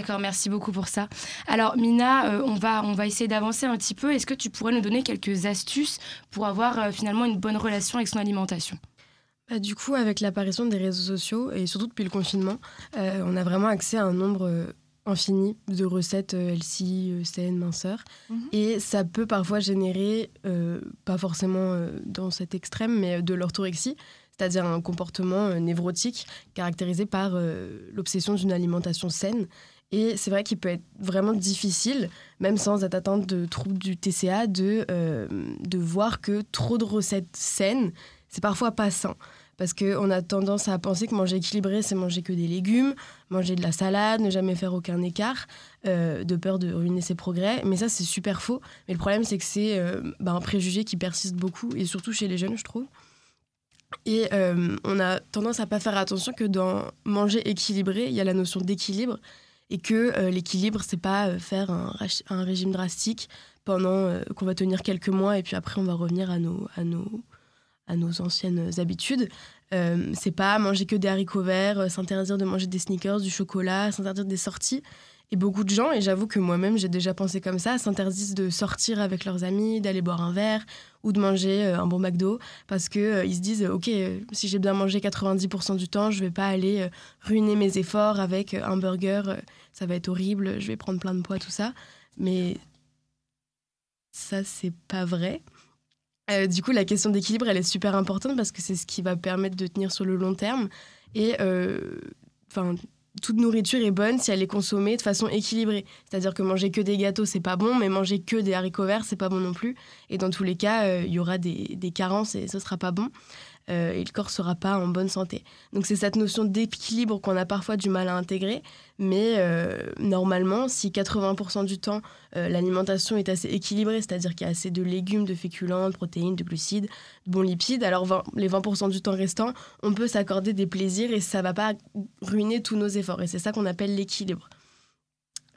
D'accord, merci beaucoup pour ça. Alors Mina, euh, on, va, on va essayer d'avancer un petit peu. Est-ce que tu pourrais nous donner quelques astuces pour avoir euh, finalement une bonne relation avec son alimentation? Bah, du coup, avec l'apparition des réseaux sociaux et surtout depuis le confinement, euh, on a vraiment accès à un nombre infini de recettes LC, saines, minceurs. Mhm. Et ça peut parfois générer, pas forcément dans cet extrême, mais de l'orthorexie, c'est-à-dire un comportement névrotique caractérisé par l'obsession d'une alimentation saine et c'est vrai qu'il peut être vraiment difficile, même sans être atteinte de troubles du TCA, de, euh, de voir que trop de recettes saines, c'est parfois pas sain. Parce qu'on a tendance à penser que manger équilibré, c'est manger que des légumes, manger de la salade, ne jamais faire aucun écart, euh, de peur de ruiner ses progrès. Mais ça, c'est super faux. Mais le problème, c'est que c'est euh, bah, un préjugé qui persiste beaucoup, et surtout chez les jeunes, je trouve. Et on a tendance à pas faire attention que dans manger équilibré, il y a la notion d'équilibre et que euh, l'équilibre, c'est pas euh, faire un, un, régime drastique pendant euh, qu'on va tenir quelques mois et puis après on va revenir à nos, à nos, à nos anciennes habitudes. c'est pas manger que des haricots verts, s'interdire de manger des sneakers, du chocolat, s'interdire des sorties. Et beaucoup de gens, et j'avoue que moi-même j'ai déjà pensé comme ça, s'interdisent de sortir avec leurs amis, d'aller boire un verre ou de manger un bon McDo parce que ils se disent ok si j'ai bien mangé 90% du temps, je vais pas aller ruiner mes efforts avec un burger ça va être horrible, je vais prendre plein de poids, tout ça. Mais ça, c'est pas vrai. Euh, du coup, la question d'équilibre, elle est super importante parce que c'est ce qui va permettre de tenir sur le long terme. Et euh, enfin, toute nourriture est bonne si elle est consommée de façon équilibrée. C'est-à-dire que manger que des gâteaux, c'est pas bon, mais manger que des haricots verts, c'est pas bon non plus. Et dans tous les cas, euh, il y aura des, des, carences et ce sera pas bon. Euh, et le corps sera pas en bonne santé. Donc c'est cette notion d'équilibre qu'on a parfois du mal à intégrer, mais euh, normalement, si 80% du temps euh, l'alimentation est assez équilibrée, c'est-à-dire qu'il y a assez de légumes, de féculents, de protéines, de glucides, de bons lipides, alors les 20% du temps restant, on peut s'accorder des plaisirs et ça va pas ruiner tous nos efforts. Et c'est ça qu'on appelle l'équilibre.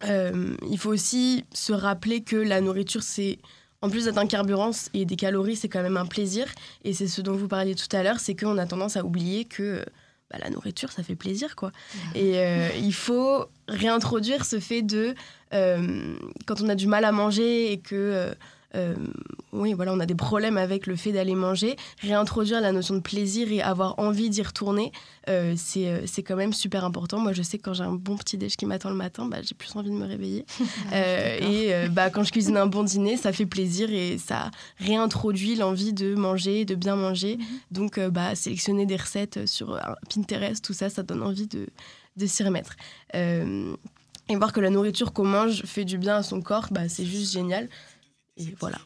il faut aussi se rappeler que la nourriture, c'est en plus d'être un carburant et des calories, c'est quand même un plaisir. Et c'est ce dont vous parliez tout à l'heure, c'est qu'on a tendance à oublier que bah, la nourriture, ça fait plaisir, quoi. Et euh, il faut réintroduire ce fait de, euh, quand on a du mal à manger et que euh, oui, voilà, on a des problèmes avec le fait d'aller manger. Réintroduire la notion de plaisir et avoir envie d'y retourner, euh, euh, c'est quand même super important. Moi, je sais que quand j'ai un bon petit déj qui m'attend le matin, bah, j'ai plus envie de me réveiller. et bah, quand je cuisine un bon dîner, ça fait plaisir et ça réintroduit l'envie de manger, de bien manger. Mhm. Donc, bah, sélectionner des recettes sur Pinterest, tout ça, ça donne envie de, de s'y remettre. et voir que la nourriture qu'on mange fait du bien à son corps, bah, c'est juste génial. Et voilà.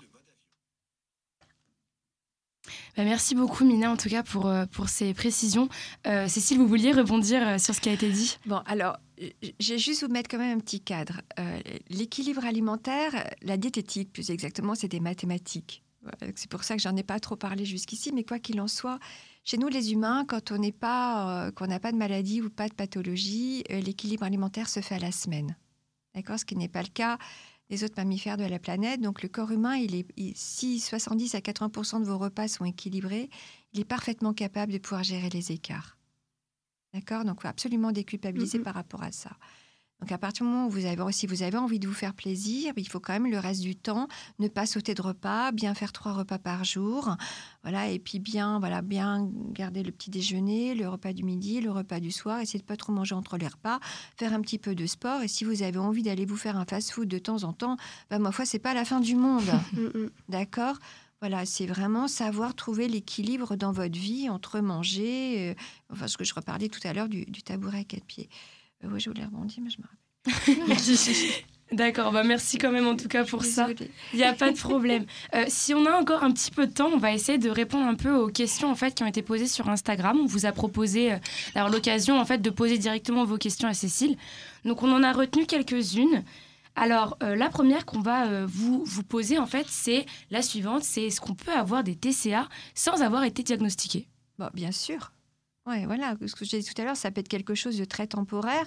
Bah, merci beaucoup Mina en tout cas pour, euh, pour ces précisions. Euh, Cécile, vous vouliez rebondir euh, sur ce qui a été dit? Bon, alors, j'ai juste vous mettre quand même un petit cadre. L'équilibre alimentaire, la diététique plus exactement, c'est des mathématiques. C'est pour ça que j'en ai pas trop parlé jusqu'ici, mais quoi qu'il en soit, chez nous les humains, quand on n'est pas, qu'on n'a pas de maladie ou pas de pathologie, l'équilibre alimentaire se fait à la semaine. D'accord? Ce qui n'est pas le cas les autres mammifères de la planète. Donc le corps humain, il est, si 70 à 80% de vos repas sont équilibrés, il est parfaitement capable de pouvoir gérer les écarts. D'accord? Donc il faut absolument déculpabiliser par rapport à ça. Donc à partir du moment où vous avez, si vous avez envie de vous faire plaisir, il faut quand même le reste du temps ne pas sauter de repas, bien faire trois repas par jour, voilà, et puis bien, voilà, bien garder le petit déjeuner, le repas du midi, le repas du soir, essayer de pas trop manger entre les repas, faire un petit peu de sport, et si vous avez envie d'aller vous faire un fast-food de temps en temps, bah ma foi, c'est pas la fin du monde, mm, mm. d'accord? Voilà, c'est vraiment savoir trouver l'équilibre dans votre vie entre manger, euh, enfin ce que je reparlais tout à l'heure du, du tabouret à quatre pieds. Euh, oui, je voulais rebondir, mais je me rappelle. D'accord, bah merci quand même en tout cas pour ça. Il n'y a pas de problème. Euh, si on a encore un petit peu de temps, on va essayer de répondre un peu aux questions en fait qui ont été posées sur Instagram. On vous a proposé euh, l'occasion en fait de poser directement vos questions à Cécile. Donc on en a retenu quelques-unes. Alors euh, la première qu'on va vous, vous poser en fait, c'est la suivante, c'est est-ce qu'on peut avoir des TCA sans avoir été diagnostiqué? Bon, bien sûr. Ouais, voilà, ce que je disais tout à l'heure, ça peut être quelque chose de très temporaire.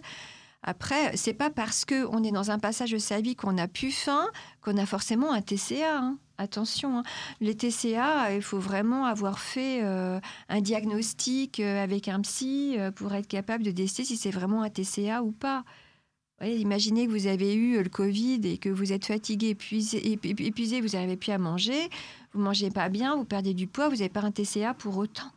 Après, c'est pas parce qu'on est dans un passage de sa vie qu'on a plus faim qu'on a forcément un TCA. Hein. Attention, hein. les TCA, il faut vraiment avoir fait euh, un diagnostic euh, avec un psy euh, pour être capable de décider si c'est vraiment un TCA ou pas. imaginez que vous avez eu le Covid et que vous êtes fatigué, épuisé, épuisé vous n'arrivez plus à manger, vous mangez pas bien, vous perdez du poids, vous n'avez pas un TCA pour autant.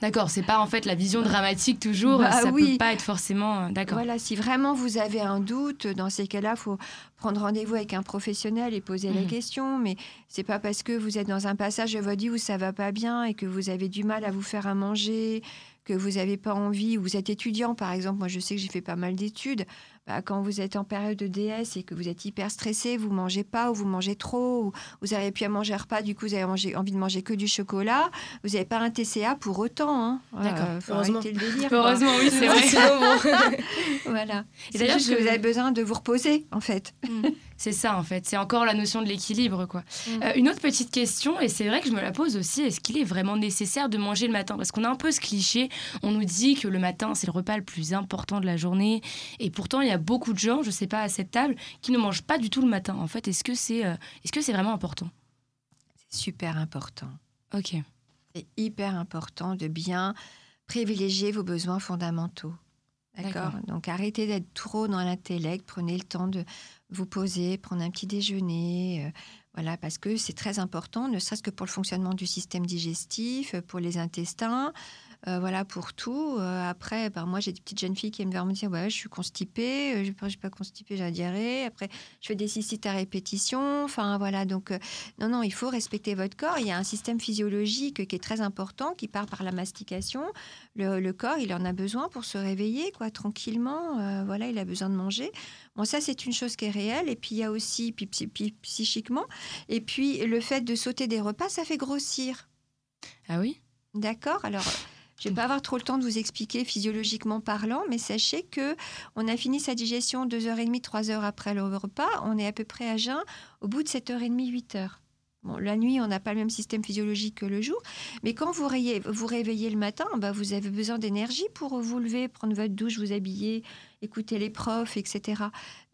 D'accord, c'est pas en fait la vision dramatique toujours, bah ça oui. peut pas être forcément euh, d'accord. Voilà, si vraiment vous avez un doute, dans ces cas-là, il faut prendre rendez-vous avec un professionnel et poser la mmh. question, mais c'est pas parce que vous êtes dans un passage de votre vie où ça va pas bien et que vous avez du mal à vous faire à manger, que vous n'avez pas envie, ou vous êtes étudiant par exemple, moi je sais que j'ai fait pas mal d'études, bah, quand vous êtes en période de DS et que vous êtes hyper stressé, vous mangez pas ou vous mangez trop, ou vous n'avez plus à manger un repas, du coup vous avez envie de manger que du chocolat, vous n'avez pas un TCA pour autant. Hein. D'accord. Euh, Heureusement. le délire. Heureusement, oui, c'est vrai. voilà. Et d'ailleurs, juste que vous avez besoin de vous reposer, en fait. Mm. C'est ça, en fait. C'est encore la notion de l'équilibre, quoi. Mm. Euh, une autre petite question, et c'est vrai que je me la pose aussi, est-ce qu'il est vraiment nécessaire de manger le matin? Parce qu'on a un peu ce cliché, on nous dit que le matin, c'est le repas le plus important de la journée, et pourtant, il y a beaucoup de gens, je sais pas, à cette table, qui ne mangent pas du tout le matin. En fait, est-ce que c'est euh, est -ce c'est vraiment important? C'est super important. Ok. C'est hyper important de bien privilégier vos besoins fondamentaux. D'accord Donc arrêtez d'être trop dans l'intellect, prenez le temps de vous poser, prendre un petit déjeuner. Euh, voilà, parce que c'est très important, ne serait-ce que pour le fonctionnement du système digestif, pour les intestins, euh, voilà, pour tout. Euh, après, ben, moi, j'ai des petites jeunes filles qui aiment me dire ouais, je suis constipée, euh, je ne suis pas constipée, j'ai la diarrhée. Après, je fais des cystites à répétition. Enfin, voilà. Donc, non, non, il faut respecter votre corps. Il y a un système physiologique qui est très important, qui part par la mastication. Le, corps, il en a besoin pour se réveiller, quoi, tranquillement. voilà, il a besoin de manger. Bon, ça, c'est une chose qui est réelle. Et puis, il y a aussi, puis, psychiquement, et puis le fait de sauter des repas, ça fait grossir. Ah oui? D'accord? Alors, je ne vais pas avoir trop le temps de vous expliquer physiologiquement parlant, mais sachez que on a fini sa digestion 2h30, 3h après le repas. On est à peu près à jeun au bout de 7h30, 8h. Bon, la nuit, on n'a pas le même système physiologique que le jour, mais quand vous, vous réveillez le matin, bah, vous avez besoin d'énergie pour vous lever, prendre votre douche, vous habiller, écouter les profs, etc.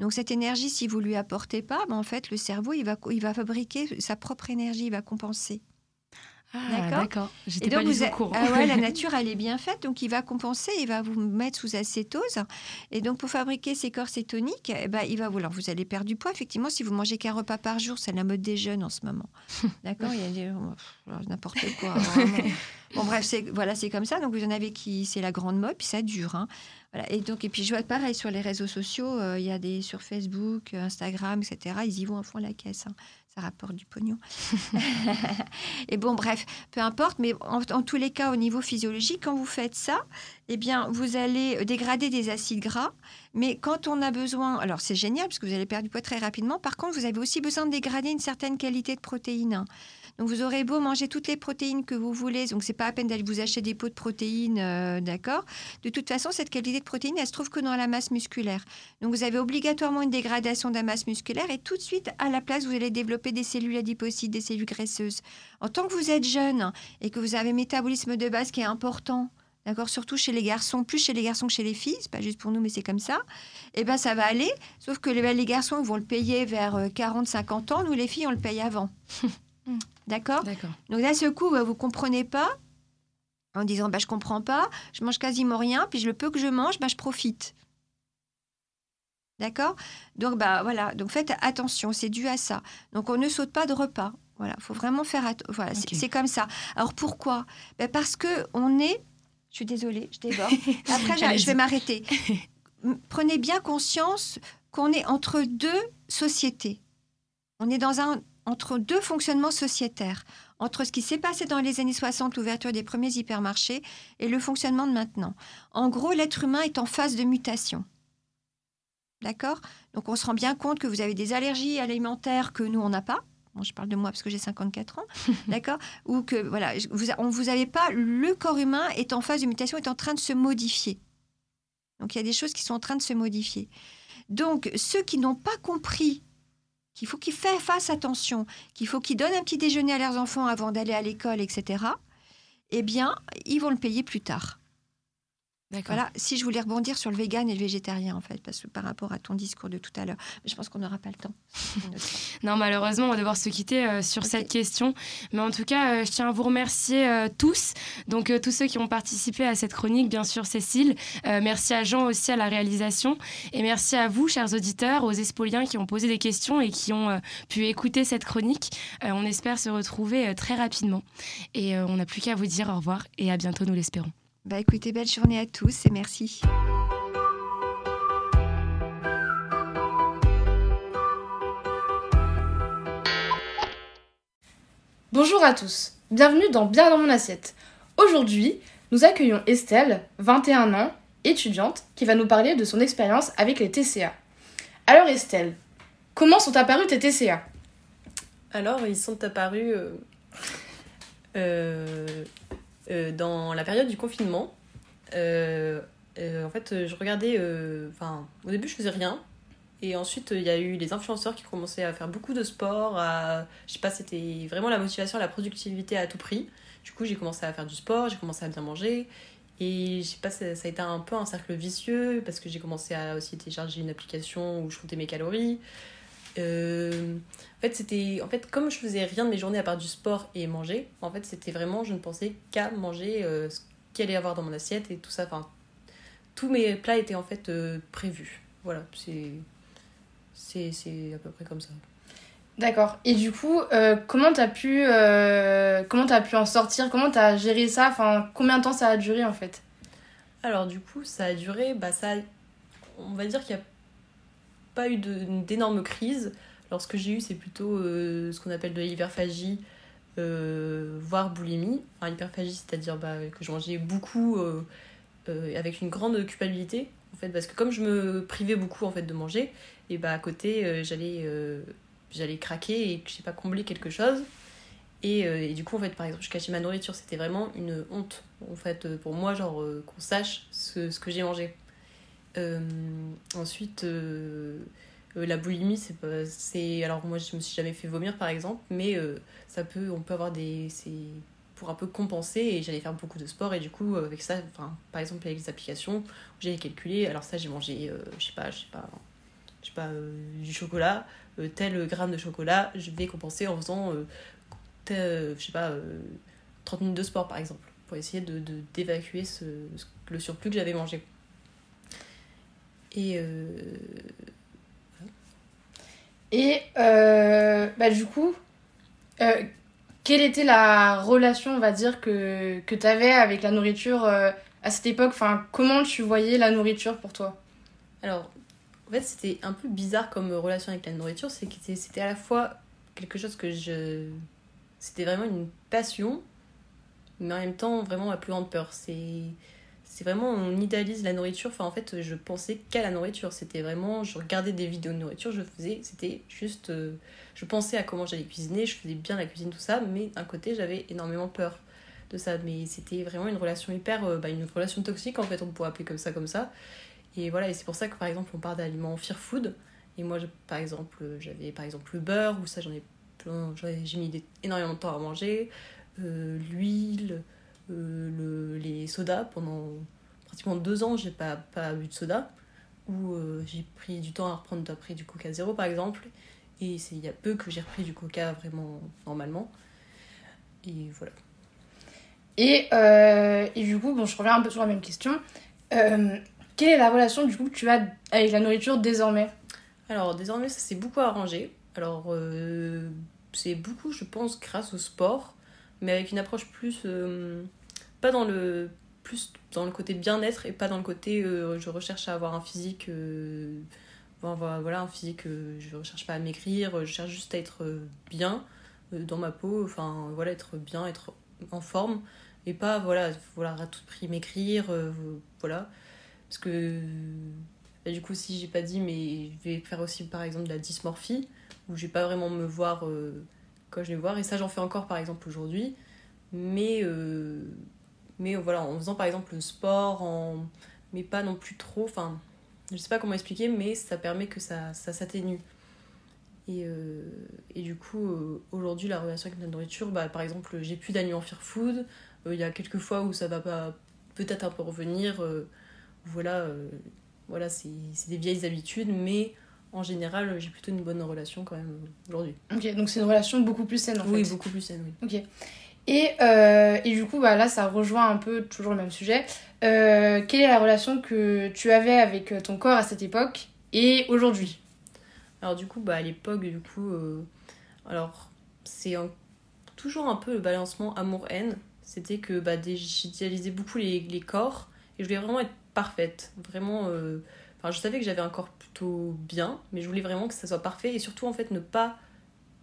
Donc cette énergie, si vous lui apportez pas, bah, en fait, le cerveau, va, il va fabriquer sa propre énergie, il va compenser. Ah, d'accord. J'étais pas au courant. Ah ouais, la nature, elle est bien faite, donc il va compenser, il va vous mettre sous acétose. Et donc, pour fabriquer ces corps cétoniques, eh ben, il va vous, alors, vous allez perdre du poids. Effectivement, si vous mangez qu'un repas par jour, c'est la mode des jeunes en ce moment. D'accord Il y a n'importe quoi. bon, bref, c'est voilà, c'est comme ça. Donc, vous en avez qui, c'est la grande mode, puis ça dure. Hein. Voilà. Et donc, et puis je vois pareil sur les réseaux sociaux, euh, il y a des sur Facebook, Instagram, etc. Ils y vont à fond la caisse. Hein ça rapporte du pognon. et bon, bref, peu importe, mais en, tous les cas, au niveau physiologique, quand vous faites ça, eh bien, vous allez dégrader des acides gras. Mais quand on a besoin, alors c'est génial parce que vous allez perdre du poids très rapidement. Par contre, vous avez aussi besoin de dégrader une certaine qualité de protéines. Donc vous aurez beau manger toutes les protéines que vous voulez, donc c'est pas à peine d'aller vous acheter des pots de protéines, euh, d'accord? De toute façon, cette qualité de protéines, elle se trouve que dans la masse musculaire. Donc vous avez obligatoirement une dégradation de la masse musculaire et tout de suite, à la place, vous allez développer des cellules adipocytes, des cellules graisseuses. En tant que vous êtes jeune et que vous avez un métabolisme de base qui est important, d'accord, surtout chez les garçons, plus chez les garçons que chez les filles, c'est pas juste pour nous, mais c'est comme ça, eh ben ça va aller, sauf que les, les garçons ils vont le payer vers 40-50 euh, ans, nous les filles on le paye avant. D'accord? Donc là, ce coup, bah, vous comprenez pas en disant bah, je comprends pas, je mange quasiment rien, puis le peu que je mange, bah, je profite. D'accord? Donc bah voilà, donc faites attention, c'est dû à ça. Donc on ne saute pas de repas. Voilà, faut vraiment faire attention. Voilà, c'est comme ça. Alors pourquoi? Bah, Parce que on est. Je suis désolée, je déborde. Après, je vais m'arrêter. Prenez bien conscience qu'on est entre deux sociétés. On est dans un entre deux fonctionnements sociétaires, entre ce qui s'est passé dans les années 60, l'ouverture des premiers hypermarchés, et le fonctionnement de maintenant. En gros, l'être humain est en phase de mutation. D'accord? Donc on se rend bien compte que vous avez des allergies alimentaires que nous, on n'a pas. Je parle de moi parce que j'ai 54 ans, d'accord Ou que, voilà, vous, on vous pas, le corps humain est en phase de mutation, est en train de se modifier. Donc il y a des choses qui sont en train de se modifier. Donc ceux qui n'ont pas compris qu'il faut qu'ils fassent attention, qu'il faut qu'ils donnent un petit déjeuner à leurs enfants avant d'aller à l'école, etc., eh bien, ils vont le payer plus tard. Voilà, si je voulais rebondir sur le vegan et le végétarien, en fait, parce que par rapport à ton discours de tout à l'heure, je pense qu'on n'aura pas le temps. non, malheureusement, on va devoir se quitter euh, sur cette question. Mais en tout cas, euh, je tiens à vous remercier euh, tous. Donc, tous ceux qui ont participé à cette chronique, bien sûr, Cécile. merci à Jean aussi à la réalisation. Et merci à vous, chers auditeurs, aux Espoliens qui ont posé des questions et qui ont pu écouter cette chronique. on espère se retrouver très rapidement. Et on n'a plus qu'à vous dire au revoir et à bientôt, nous l'espérons. Bah écoutez, belle journée à tous et merci. Bonjour à tous, bienvenue dans Bien dans mon assiette. Aujourd'hui, nous accueillons Estelle, 21 ans, étudiante, qui va nous parler de son expérience avec les TCA. Alors Estelle, comment sont apparus tes TCA Alors, ils sont apparus euh, euh, euh, dans la période du confinement. Euh, euh, en fait, je regardais. Enfin, au début, je faisais rien. Et ensuite, il y a eu les influenceurs qui commençaient à faire beaucoup de sport. À, je sais pas, c'était vraiment la motivation, la productivité à tout prix. Du coup, j'ai commencé à faire du sport, j'ai commencé à bien manger. Et je sais pas, ça, a été un peu un cercle vicieux parce que j'ai commencé à aussi télécharger une application où je comptais mes calories. Euh, en fait, c'était en fait comme je faisais rien de mes journées à part du sport et manger. En fait, c'était vraiment je ne pensais qu'à manger euh, ce qu'il allait y avoir dans mon assiette et tout ça. Enfin, tous mes plats étaient en fait euh, prévus. Voilà, c'est c'est à peu près comme ça. D'accord. Et du coup, comment t'as pu comment as pu en sortir? Comment t'as géré ça? Enfin, combien de temps ça a duré en fait? Alors du coup, ça a duré. Bah ça, on va dire qu'il y a pas eu d'énormes crises. Alors, ce que j'ai eu, c'est plutôt euh, ce qu'on appelle de l'hyperphagie, euh, voire boulimie. Enfin, hyperphagie, c'est-à-dire bah, que je mangeais beaucoup euh, avec une grande culpabilité, en fait, parce que comme je me privais beaucoup en fait, de manger, et bah, à côté, j'allais craquer et je sais pas combler quelque chose. Et, du coup, en fait, par exemple, je cachais ma nourriture, c'était vraiment une honte, en fait, pour moi, genre, qu'on sache ce que j'ai mangé. Euh, ensuite, euh, euh, la boulimie, c'est pas. Alors, moi, je me suis jamais fait vomir, par exemple, mais ça peut, on peut avoir des. Pour un peu compenser et j'allais faire beaucoup de sport et du coup avec ça par exemple avec les applications j'allais calculer alors ça j'ai mangé je sais pas je sais pas je sais pas du chocolat tel gramme de chocolat je vais compenser en faisant je sais pas 30 minutes de sport par exemple pour essayer de d'évacuer ce, le surplus que j'avais mangé et, euh, et euh, bah, du coup, euh, quelle était la relation, on va dire, que, que tu avais avec la nourriture à cette époque? Enfin, Comment tu voyais la nourriture pour toi? Alors, en fait, c'était un peu bizarre comme relation avec la nourriture. C'est que c'était à la fois quelque chose que je. C'était vraiment une passion, mais en même temps, vraiment ma plus grande peur. C'est c'est vraiment, on idéalise la nourriture. Enfin, en fait, je pensais qu'à la nourriture. C'était vraiment, je regardais des vidéos de nourriture, je faisais, c'était juste, euh, je pensais à comment j'allais cuisiner, je faisais bien la cuisine, tout ça, mais d'un côté, j'avais énormément peur de ça. Mais c'était vraiment une relation hyper, euh, bah, une relation toxique, en fait, on pourrait appeler comme ça, comme ça. Et voilà, et c'est pour ça que, par exemple, on parle d'aliments fear food. Et moi, par exemple, j'avais par exemple le beurre, ou ça, j'en ai j'ai mis énormément de temps à manger, euh, l'huile. Euh, le, les sodas pendant pratiquement deux ans, j'ai pas, pas bu de soda. Ou euh, j'ai pris du temps à reprendre après du coca zéro par exemple. Et c'est il y a peu que j'ai repris du coca vraiment normalement. Et voilà. Et, euh, et, du coup, bon, je reviens un peu sur la même question. quelle est la relation du coup que tu as avec la nourriture désormais? Alors désormais, ça s'est beaucoup arrangé. Alors c'est beaucoup, je pense, grâce au sport mais avec une approche plus pas dans le plus dans le côté bien-être et pas dans le côté euh, je recherche à avoir un physique euh, voilà un physique je recherche pas à maigrir je cherche juste à être bien dans ma peau enfin voilà être bien être en forme et pas voilà voilà à tout prix maigrir voilà parce que bah, du coup si j'ai pas dit mais je vais faire aussi par exemple de la dysmorphie où je vais pas vraiment me voir quand je vais voir. Et ça, j'en fais encore par exemple aujourd'hui. Mais, euh, mais voilà, en faisant par exemple le sport, en... mais pas non plus trop. Enfin, je sais pas comment expliquer, mais ça permet que ça, ça s'atténue. Et, euh, et, du coup, euh, aujourd'hui, la relation avec la nourriture, bah, par exemple, j'ai plus d'aliments fear food. Il y a quelques fois où ça va pas peut-être un peu revenir. voilà, voilà c'est des vieilles habitudes, mais en général, j'ai plutôt une bonne relation quand même aujourd'hui. Ok, donc c'est une relation beaucoup plus saine en oui, fait. Oui, beaucoup plus saine, oui. Ok. Et, euh, et du coup, bah, là, ça rejoint un peu toujours le même sujet. Euh, quelle est la relation que tu avais avec ton corps à cette époque et aujourd'hui? Alors du coup, bah, à l'époque, du coup, euh, alors c'est toujours un peu le balancement amour-haine. C'était que bah, j'idéalisais beaucoup les, les, corps et je voulais vraiment être parfaite. Vraiment, enfin, je savais que j'avais un corps plutôt bien, mais je voulais vraiment que ça soit parfait et surtout en fait ne pas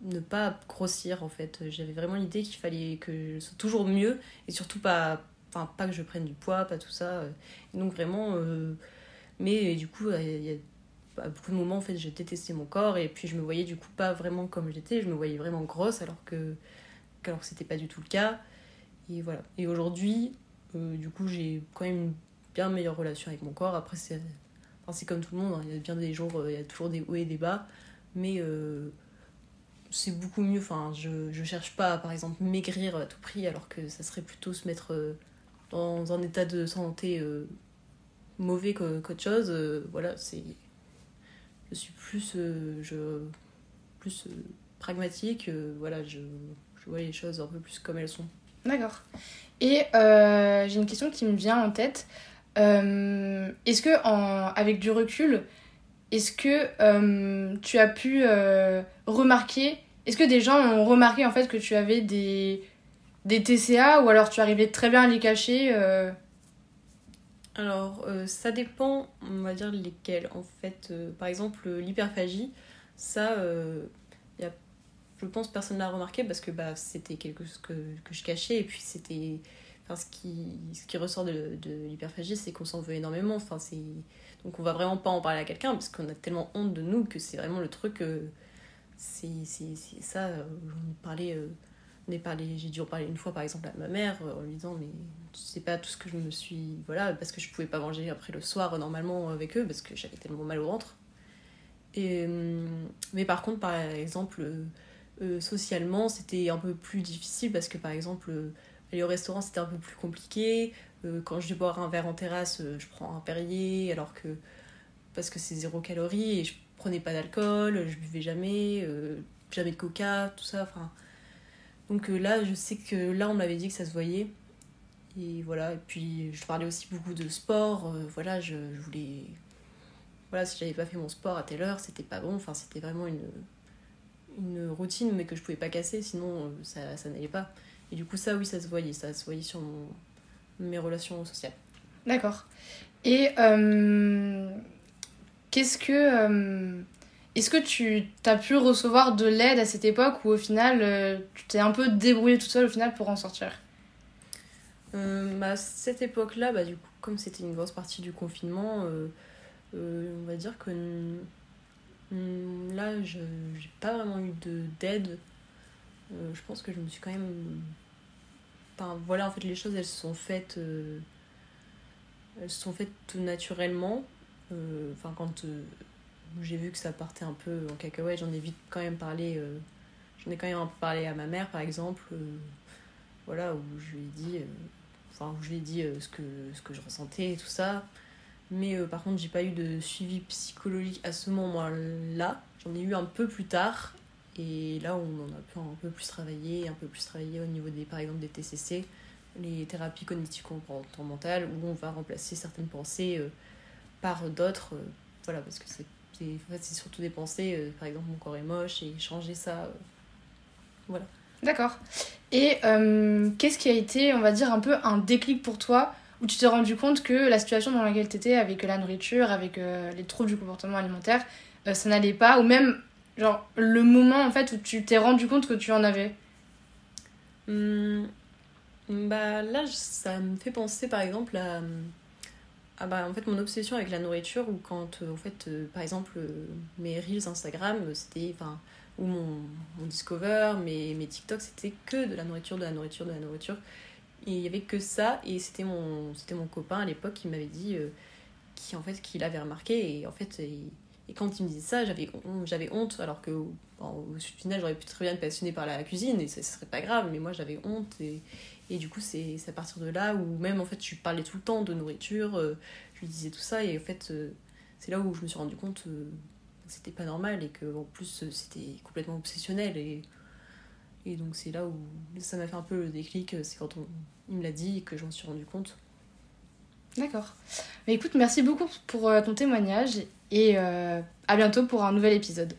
ne pas grossir en fait. J'avais vraiment l'idée qu'il fallait que je sois toujours mieux et surtout pas, enfin, pas que je prenne du poids, pas tout ça. donc vraiment, euh, mais du coup, il y a beaucoup de moments en fait, j'ai détesté mon corps et puis je me voyais du coup pas vraiment comme j'étais, je me voyais vraiment grosse alors que, alors que c'était pas du tout le cas. Et voilà. Et aujourd'hui, euh, du coup, j'ai quand même une bien meilleure relation avec mon corps. Après, c'est enfin, comme tout le monde, hein. il y a bien des jours, euh, il y a toujours des hauts et des bas, mais c'est beaucoup mieux. Enfin, je, je cherche pas, par exemple, maigrir à tout prix, alors que ça serait plutôt se mettre euh, dans un état de santé euh, mauvais qu'autre chose. Euh, voilà, c'est. Je suis plus. pragmatique. voilà, je, vois les choses un peu plus comme elles sont. D'accord. Et j'ai une question qui me vient en tête. est-ce que, avec du recul, est-ce que euh, tu as pu euh, remarquer, est-ce que des gens ont remarqué en fait que tu avais des, des TCA ou alors tu arrivais très bien à les cacher euh? Alors ça dépend, on va dire lesquels en fait. par exemple l'hyperphagie, ça, y je pense personne n'a remarqué parce que bah, c'était quelque chose que, je cachais et puis c'était... Enfin, ce, qui, ce qui ressort de, de l'hyperphagie, c'est qu'on s'en veut énormément. Enfin, c'est donc on va vraiment pas en parler à quelqu'un parce qu'on a tellement honte de nous que c'est vraiment le truc. Euh, c'est ça, euh, j'en ai parlé. Euh, j'ai dû en parler une fois par exemple à ma mère en lui disant mais tu sais pas tout ce que je me suis voilà parce que je pouvais pas manger après le soir normalement avec eux parce que j'avais tellement mal au ventre et mais par contre par exemple socialement c'était un peu plus difficile parce que par exemple aller au restaurant c'était un peu plus compliqué euh, quand je vais boire un verre en terrasse, euh, je prends un Perrier, alors que. parce que c'est zéro calorie et je prenais pas d'alcool, je buvais jamais, euh, jamais de coca, tout ça. Enfin. Donc là, je sais que là, on m'avait dit que ça se voyait. Et voilà, et puis je parlais aussi beaucoup de sport. voilà, je, voulais. Voilà, si j'avais pas fait mon sport à telle heure, c'était pas bon. Enfin, c'était vraiment une, une routine, mais que je pouvais pas casser, sinon ça, ça n'allait pas. Et du coup, ça, oui, ça se voyait. Ça se voyait sur mon, mes relations sociales. D'accord. Et euh, qu'est-ce que. Euh, est-ce que tu as pu recevoir de l'aide à cette époque ou au final euh, tu t'es un peu débrouillée toute seule au final pour en sortir? Bah, Cette époque-là, bah, du coup, comme c'était une grosse partie du confinement, on va dire que là, je n'ai pas vraiment eu d'aide. Je pense que je me suis quand même voilà, en fait, les choses, elles se sont faites. Euh, elles se sont faites tout naturellement. Euh, enfin, quand euh, j'ai vu que ça partait un peu en cacahuète, j'en ai vite quand même parlé. j'en ai quand même parlé à ma mère, par exemple. voilà, où je lui ai dit. Enfin, où je lui ai dit ce, que, ce que je ressentais et tout ça. Mais par contre, j'ai pas eu de suivi psychologique à ce moment-là. J'en ai eu un peu plus tard. Et là, on en a pu un peu plus travailler, un peu plus travailler au niveau des, par exemple, des TCC, les thérapies cognitivo-comportementales, où on va remplacer certaines pensées euh, par d'autres. Euh, voilà, parce que c'est en fait, surtout des pensées, euh, par exemple, mon corps est moche, et changer ça. voilà. D'accord. Et qu'est-ce qui a été, on va dire, un peu un déclic pour toi où tu t'es rendu compte que la situation dans laquelle tu étais avec la nourriture, avec les troubles du comportement alimentaire, ça n'allait pas, ou même Genre, le moment en fait où tu t'es rendu compte que tu en avais hmm, Bah là, ça me fait penser par exemple à, à bah, en fait, mon obsession avec la nourriture ou quand euh, en fait, euh, par exemple, euh, mes reels Instagram, c'était. Ou mon, mon Discover, mes, mes TikTok, c'était que de la nourriture, de la nourriture, de la nourriture. Et il y avait que ça, et c'était mon, mon copain à l'époque qui m'avait dit, qui en fait, qu'il avait remarqué, et en fait, et quand il me disait ça, j'avais, j'avais honte, alors que au final, j'aurais pu très bien être passionnée par la cuisine et ce serait pas grave, mais moi j'avais honte. Et, et du coup, c'est, à partir de là où même en fait, je parlais tout le temps de nourriture, euh, je lui disais tout ça et en fait c'est là où je me suis rendu compte que c'était pas normal et que en plus c'était complètement obsessionnel et et donc c'est là où ça m'a fait un peu le déclic, c'est quand on, il me l'a dit et que j'en suis rendu compte. D'accord. Mais écoute, merci beaucoup pour ton témoignage et à bientôt pour un nouvel épisode.